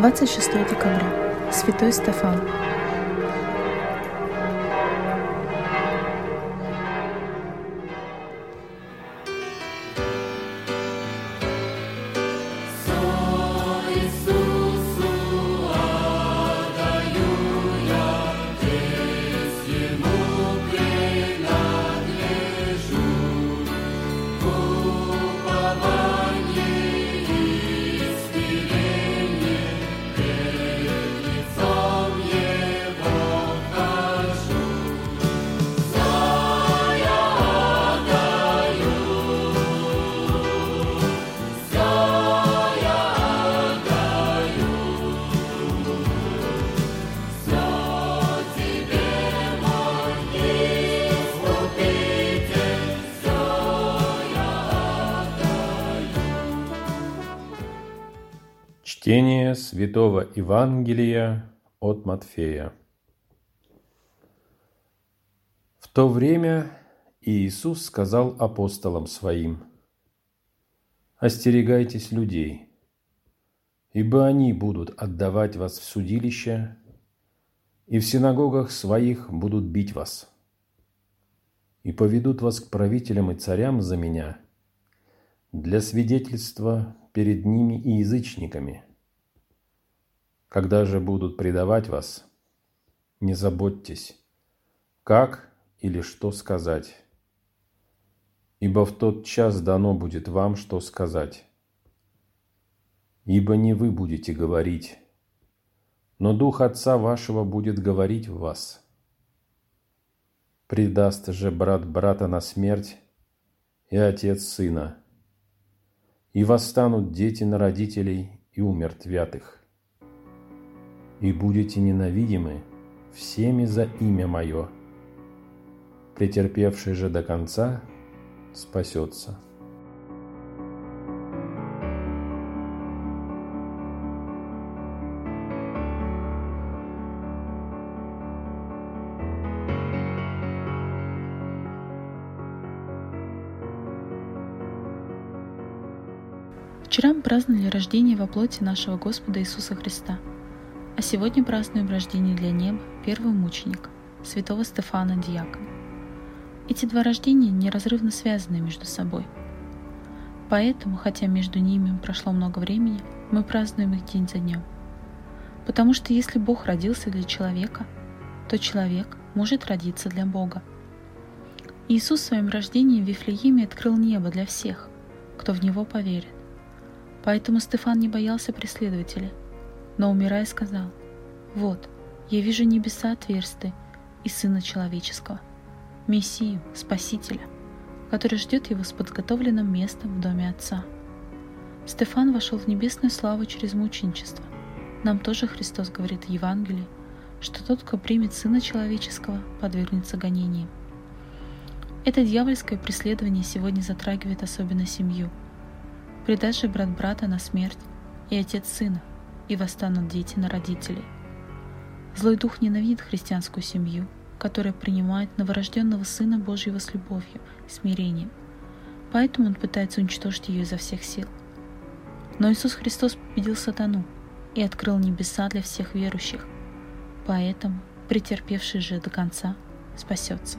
26 декабря. Святой Стефан. Чтение Святого Евангелия от Матфея. В то время Иисус сказал апостолам Своим, «Остерегайтесь людей, ибо они будут отдавать вас в судилище, и в синагогах своих будут бить вас, и поведут вас к правителям и царям за меня для свидетельства перед ними и язычниками» Когда же будут предавать вас, не заботьтесь, как или что сказать, ибо в тот час дано будет вам, что сказать. Ибо не вы будете говорить, но Дух Отца вашего будет говорить в вас. Предаст же брат брата на смерть и отец сына, и восстанут дети на родителей и умертвят их и будете ненавидимы всеми за имя Мое. Претерпевший же до конца спасется. Вчера мы праздновали рождение во плоти нашего Господа Иисуса Христа – а сегодня празднуем рождение для неба первого мученика, святого Стефана Диакона. Эти два рождения неразрывно связаны между собой. Поэтому, хотя между ними прошло много времени, мы празднуем их день за днем. Потому что если Бог родился для человека, то человек может родиться для Бога. Иисус своим рождением в Вифлееме открыл небо для всех, кто в Него поверит. Поэтому Стефан не боялся преследователей, но умирая сказал, «Вот, я вижу небеса отверсты и Сына Человеческого, Мессию, Спасителя, который ждет его с подготовленным местом в доме Отца». Стефан вошел в небесную славу через мученичество. Нам тоже Христос говорит в Евангелии, что тот, кто примет Сына Человеческого, подвергнется гонениям. Это дьявольское преследование сегодня затрагивает особенно семью. Предаст же брат брата на смерть и отец сына, и восстанут дети на родителей. Злой дух ненавидит христианскую семью, которая принимает новорожденного Сына Божьего с любовью, смирением. Поэтому он пытается уничтожить ее изо всех сил. Но Иисус Христос победил сатану и открыл небеса для всех верующих. Поэтому претерпевший же до конца спасется.